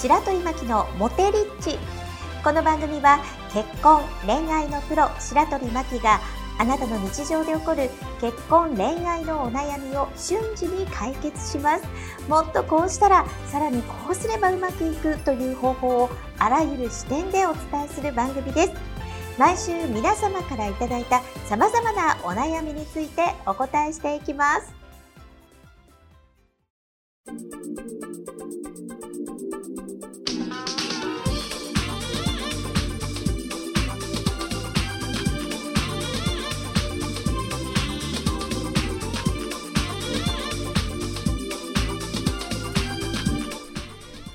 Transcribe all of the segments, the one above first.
白鳥真希のモテリッチ。この番組は結婚恋愛のプロ白鳥真希があなたの日常で起こる結婚恋愛のお悩みを瞬時に解決します。もっとこうしたらさらにこうすればうまくいくという方法をあらゆる視点でお伝えする番組です。毎週皆様からいただいた様々なお悩みについてお答えしていきます。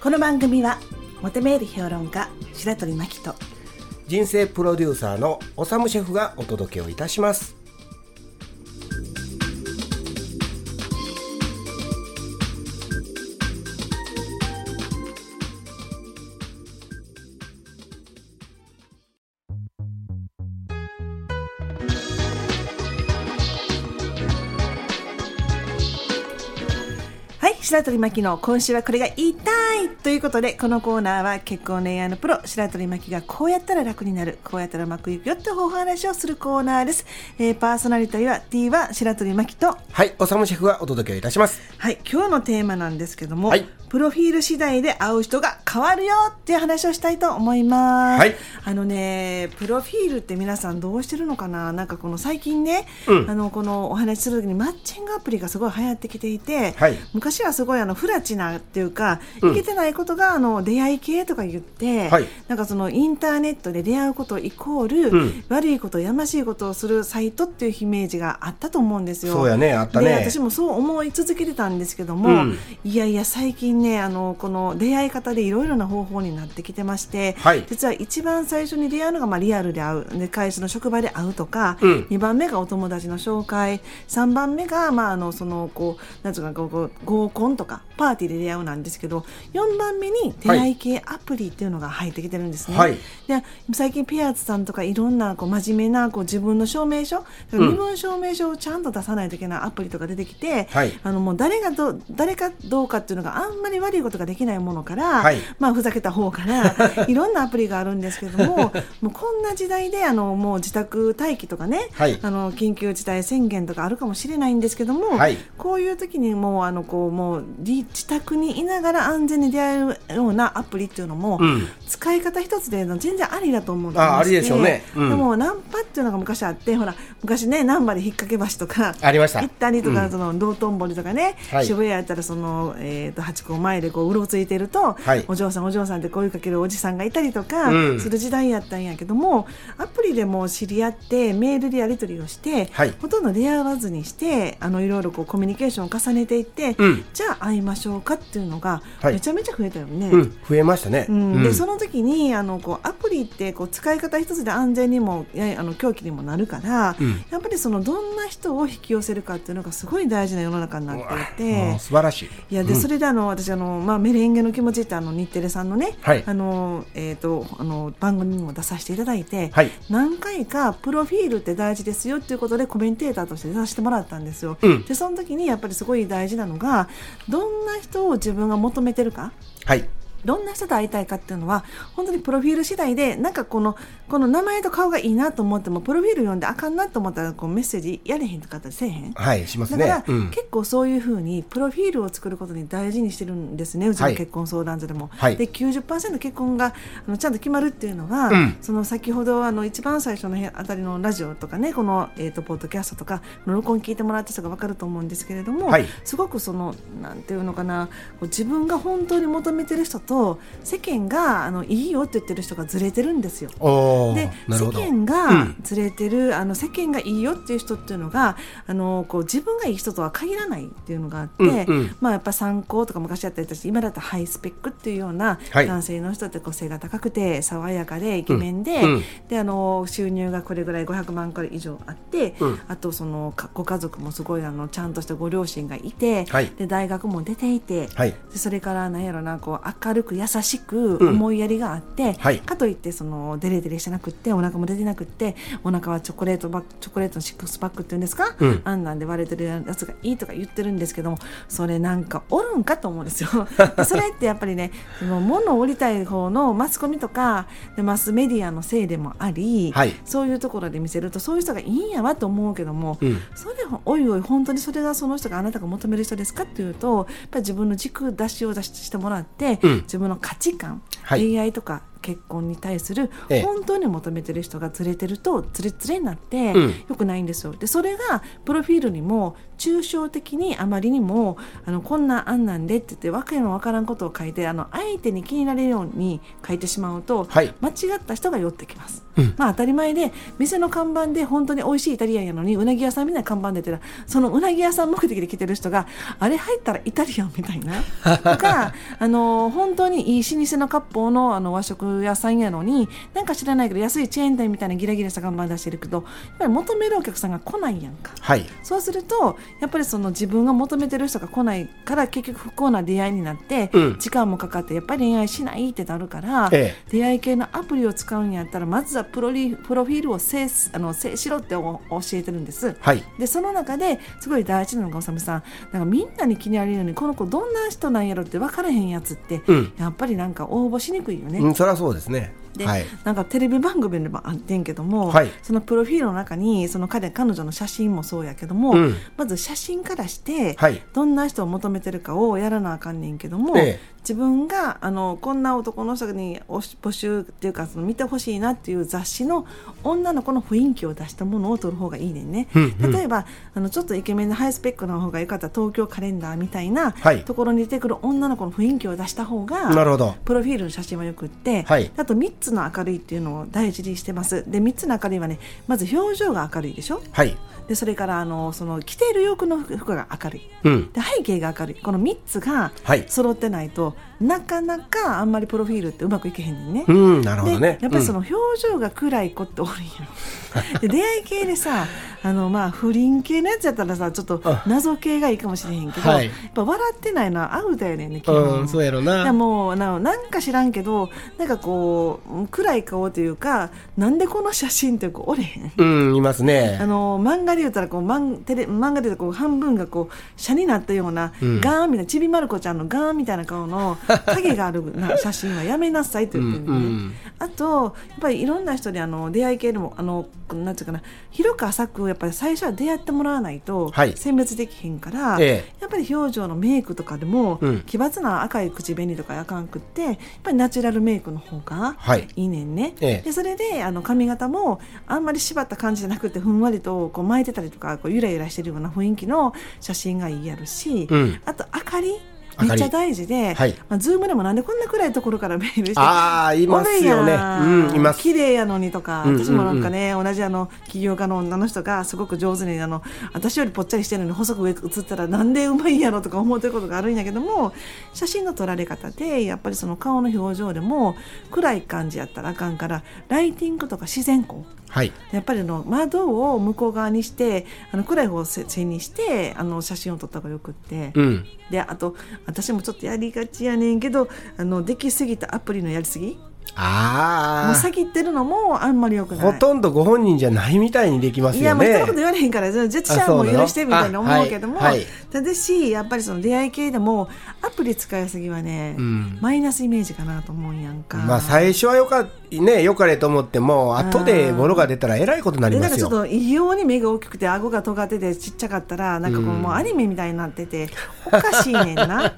この番組はモテメール評論家白鳥真希と人生プロデューサーのおさむシェフがお届けをいたします。白鳥真希の今週はこれが言いということでこのコーナーは結婚恋愛のプロ白鳥真希がこうやったら楽になるこうやったらうまくいくよってお話をするコーナーです、えーパーソナリティは T は白鳥真希と。はいおさむシェフがお届けをいたします。はい今日のテーマなんですけども、はいプロフィール次第で会う人が変わるよっていう話をしたいと思います。はい。あのね、プロフィールって皆さんどうしてるのかな？なんかこの最近ね、うん。あの、このお話しするときにマッチングアプリがすごい流行ってきていて、はい。昔はすごいあの、フラチなっていうか、うん。いけてないことがあの、出会い系とか言って、はい。なんかそのインターネットで出会うことイコール、うん。悪いこと、やましいことをするサイトっていうイメージがあったと思うんですよ。そうやねあったね。で私もそう思い続けてたんですけども、うん。いやいや最近ねあのこの出会い方でいろいろな方法になってきてまして、はい。実は一番最初に出会うのが、まあ、リアルで会うで会社の職場で会うとか、うん。2番目がお友達の紹介3番目が、まあ、あのそのこうなんつうか合コンとかパーティーで出会うなんですけど4番目に出会い系アプリっていうのが入ってきてるんですね。はい。で最近ペアーズさんとかいろんなこう真面目なこう自分の証明書うん。身分証明書をちゃんと出さないといけないアプリとか出てきて、はい。あのもう誰がど誰かどうかっていうのがあんまり悪いことができないものから、はい。まあふざけた方から いろんなアプリがあるんですけども もうこんな時代であのもう自宅待機とかね、はい。あの緊急事態宣言とかあるかもしれないんですけども、はい。こういう時にもうあのこうもうり自宅にいながら安全に出会えるようなアプリっていうのも、うん。使い方一つで全然ありだと思ってあありでしょうね。うん。でもナンパっていうのが昔あってほら昔ね難波で引っ掛け橋とかありました。行ったりとか、うん。その道頓堀とかね、はい。渋谷やったらその、えー、と八甲前でこううろついてると、はい。お嬢さんお嬢さんって声かけるおじさんがいたりとかうん。する時代やったんやけども、アプリでも知り合ってメールでやり取りをして、はい。ほとんど出会わずにしてあのいろいろこうコミュニケーションを重ねていって、うん。じゃあ会いましょうかっていうのがはい。めちゃめちゃ増えたよね。うん。増えましたね。うん、うん。でその時にあのこうアプリってこう使い方一つで安全にもやあの狂気にもなるから、うん。やっぱりそのどんな人を引き寄せるかっていうのがすごい大事な世の中になっていもてう。素晴らしい。いやで、うん。それであの私あの、まあ、メレンゲの気持ちってあの日テレさんのね、はいあのえー、とあの番組にも出させていただいて、はい何回かプロフィールって大事ですよっていうことでコメンテーターとして出させてもらったんですよ。うんでその時にやっぱりすごい大事なのがどんな人を自分が求めてるか。はいどんな人と会いたいかっていうのは本当にプロフィール次第でなんかこのこの名前と顔がいいなと思ってもプロフィール読んであかんなと思ったらこうメッセージやれへんとかあったりせえへん。はいしますだから、ねうん。結構そういうふうにプロフィールを作ることに大事にしてるんですね。うちのはい。結婚相談所でも。はい。で90%結婚があのちゃんと決まるっていうのは、うん。その先ほどあの一番最初のあたりのラジオとかねこの、えー、とポッドキャストとかの録音聞いてもらった人が分かると思うんですけれども、はい。すごくそのなんていうのかなこう自分が本当に求めてる人と世間があのいいよって言ってる人がずれてるんですよ。で世間がうん。ずれてる、あの世間がいいよっていう人っていうのがあのこう自分がいい人とは限らないっていうのがあって、うんうん。まあやっぱ参考とか昔やったりとして今だったらハイスペックっていうようなはい。男性の人って個性が高くて爽やかでイケメンで,、うん。うんであの収入がこれぐらい500万くらい以上あって、うん。あとそのかご家族もすごいあのちゃんとしたご両親がいて、はい。で大学も出ていて、はい。でそれからなんやろなこう明るく優しくうん。思いやりがあって、はい。かといってそのデレデレしてなくってお腹も出てなくってお腹はチョコレートバッチョコレートのシックスパックっていうんですか、うん。あんなんで割れてるやつがいいとか言ってるんですけどもそれなんかおるんかと思うんですよ。でそれってやっぱりねその物を売りたい方のマスコミとかでマスメディアのせいでもあり、はい。そういうところで見せるとそういう人がいいんやわと思うけども、うん。それおいおい本当にそれがその人があなたが求める人ですかっていうとやっぱり自分の軸出しを出ししてもらって、うん自分の価値観、はい。恋愛とか結婚に対するええ。本当に求めてる人がずれてるとずれずれになってうん。よくないんですよ。でそれがプロフィールにも抽象的にあまりにもあのこんな案なんでって言ってわけのわからんことを書いてあの相手に気になれるように書いてしまうと、はい。間違った人が寄ってきます。うん。まあ当たり前で店の看板で本当に美味しいイタリアンやのにうなぎ屋さんみたいな看板出てたらそのうなぎ屋さん目的で来てる人があれ入ったらイタリアンみたいな？とか あの本当にいい老舗の割烹のあの和食屋さんやのになんか知らないけど安いチェーン店みたいなギラギラした看板出してるけどやっぱり求めるお客さんが来ないやんか。はいそうするとやっぱりその自分が求めてる人が来ないから結局不幸な出会いになって、うん時間もかかってやっぱり恋愛しないってなるから、ええ出会い系のアプリを使うんやったらまずはプロリプロフィールを制すあの制しろってお教えてるんです。はいでその中ですごい大事なのがおさむさんなんかみんなに気になれるようにこの子どんな人なんやろって分からへんやつって、うんやっぱりなんか応募しにくいよね。うんそそうですね。で、はい。なんかテレビ番組でもあってんけども、はい。そのプロフィールの中にその彼彼女の写真もそうやけども、うん。まず写真からして、はい。どんな人を求めてるかをやらなあかんねんけども、ええ。自分があのこんな男の人に募集っていうかその見てほしいなっていう雑誌の女の子の雰囲気を出したものを撮る方がいいねんね。うんうん。例えばあのちょっとイケメンでハイスペックな方が良かったら東京カレンダーみたいなはい。ところに出てくる女の子の雰囲気を出した方が、なるほど。プロフィールの写真はよくって、はい。あと3つの明るいっていうのを大事にしてます。で3つの明るいはねまず表情が明るいでしょ？はい。でそれからあのその着ている洋服の服が明るい。うん。で背景が明るい。この3つがはい。揃ってないと、なかなかあんまりプロフィールってうまくいけへんねんね。うんなるほどでねやっぱりそのうん表情が暗い子っておるんやで出会い系でさあのまあ不倫系のやつやったらさちょっとあ謎系がいいかもしれへんけど、はい。やっぱ笑ってないのはアウトやねんね基本。うんそうやろな。もうななんか知らんけどなんかこう暗い顔というかなんでこの写真ってこうおれへん。うんいますね。あの漫画で言ったらこう漫テレ漫画で言ったらこう半分がこう斜になったような、うん。ガーンみたいなちびまる子ちゃんのガーンみたいな顔の影があるな 写真はやめなさいと言ってるのね、うんうん。あとやっぱりいろんな人であの出会い系でもあのなんていうかな広く浅くやっぱり最初は出会ってもらわないとはい。選別できへんから、ええ。やっぱり表情のメイクとかでも、うん。奇抜な赤い口紅とかあかんくってやっぱりナチュラルメイクの方がはいいいねんね。ええでそれであの髪型もあんまり縛った感じじゃなくてふんわりとこう巻いてたりとかこうゆらゆらしてるような雰囲気の写真がいいやるし、うんあと明かり明かりめっちゃ大事で、はい。まあ、ズームでもなんでこんな暗いところからメールしてああいますよね。うん。んいます。綺麗やのにとか、うんうんうん私もなんかね、同じあの起業家の女の人がすごく上手にあの私よりぽっちゃりしてるのに細く上写ったらなんでうまいんやろとか思ってることがあるんやけども写真の撮られ方でやっぱりその顔の表情でも暗い感じやったらあかんからライティングとか自然光はいやっぱりあの窓を向こう側にしてあの暗い方を背にしてあの写真を撮った方がよくって。うんであと私もちょっとやりがちやねんけどあのできすぎたアプリのやりすぎもああう先ってるのもあんまりよくない。ほとんどご本人じゃないみたいにできますいやよねもう一言言われへんからジェチャーも許してみたいな思うけども、はい。はいただしやっぱりその出会い系でもアプリ使いすぎはね、うん。マイナスイメージかなと思うんやんか。まあ最初はよかねよかれと思っても後でボロが出たらえらいことになりでますよ。なんかちょっと異様に目が大きくて顎が尖っててちっちゃかったらなんかこう、うんもうアニメみたいになってておかしいねんな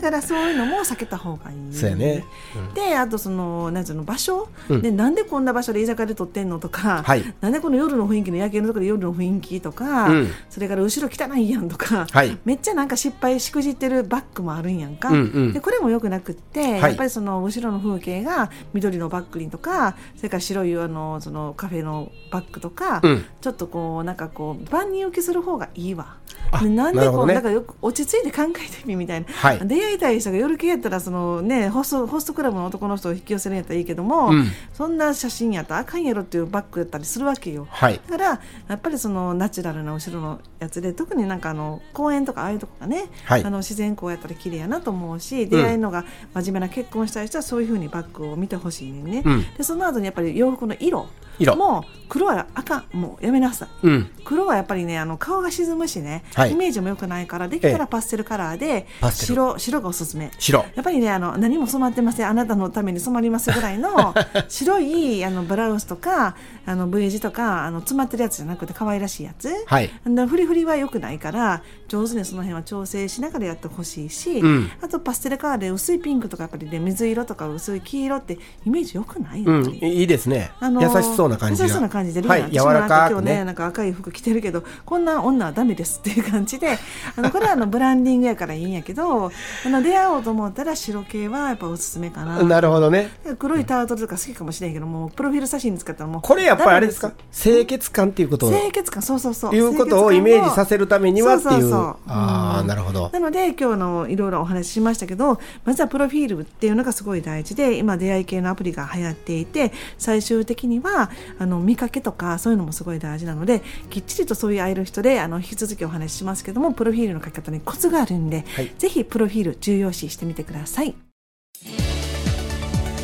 だからそういうのも避けた方がいい。そうやね。うん。であとそのなんつうの場所、うん。でなんでこんな場所で居酒屋で撮ってんのとか、はい。なんでこの夜の雰囲気の夜景のところで夜の雰囲気とか、うん。それから後ろ汚いやんとか、はい。めっちゃなんか失敗しくじってるバッグもあるんやんか、うんうん。でこれもよくなくって、い。やっぱりその後ろの風景が緑のバッグにとかそれから白いあのそのカフェのバッグとか、うん。ちょっとこうなんかこう万人受けする方がいいわ。なんでこう、なるほどね。だからよく落ち着いて考えてみみたいな、はい。出会いたい人が夜系やったらその、ね、ホストホストクラブの男の人を引き寄せるんやったらいいけども、うん。そんな写真やったらあかんやろっていうバッグやったりするわけよ。はい。だからやっぱりそのナチュラルな後ろのやつで特になんかあの公園とかああいうとこがね、はい。あの自然光やったら綺麗やなと思うし出会いのが真面目な結婚したい人はそういうふうにバッグを見てほしいね、うん。でその後にやっぱり洋服の色色。もう黒はあかんもうやめなさい。うん。黒はやっぱりねあの顔が沈むしね、はい。イメージも良くないからできたええらパステルカラーでパステル。白白がおすすめ。白。やっぱりねあの何も染まってません。あなたのために染まりますぐらいの 白いあのブラウスとかあの V 字とかあの詰まってるやつじゃなくて可愛らしいやつ、はい。フリフリは良くないから上手にその辺は調整しながらやってほしいし、うん。あとパステルカラーで薄いピンクとかやっぱりね水色とか薄い黄色ってイメージ良くないやうん。いいですね。あの優しそうな感じが。優しそうな感じで、はい柔らかく今日ねねなんか赤い服着てるけどこんな女はダメですっていう感じで あのこれはあのブランディングやからいいんやけど あの出会おうと思ったら白系はやっぱおすすめかな。なるほどね。黒いタートルとか好きかもしれんけどもうプロフィール写真に使ったらもうこれやっぱりあれですか？清潔感っていうことを。清潔感そうそうそう。いうことをイメージさせるためにはっていうそうそうそうああうん。なるほど。なので今日のいろいろお話ししましたけどまずはプロフィールっていうのがすごい大事で今出会い系のアプリが流行っていて最終的にはあの見かけとかそういうのもすごい大事なのできっちりとそういう会える人であの引き続きお話ししますけどもプロフィールの書き方にコツがあるんで、はい。ぜひプロフィール重要視してみてください。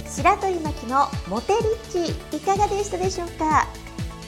白鳥巻きのモテリッチいかがでしたでしょうか？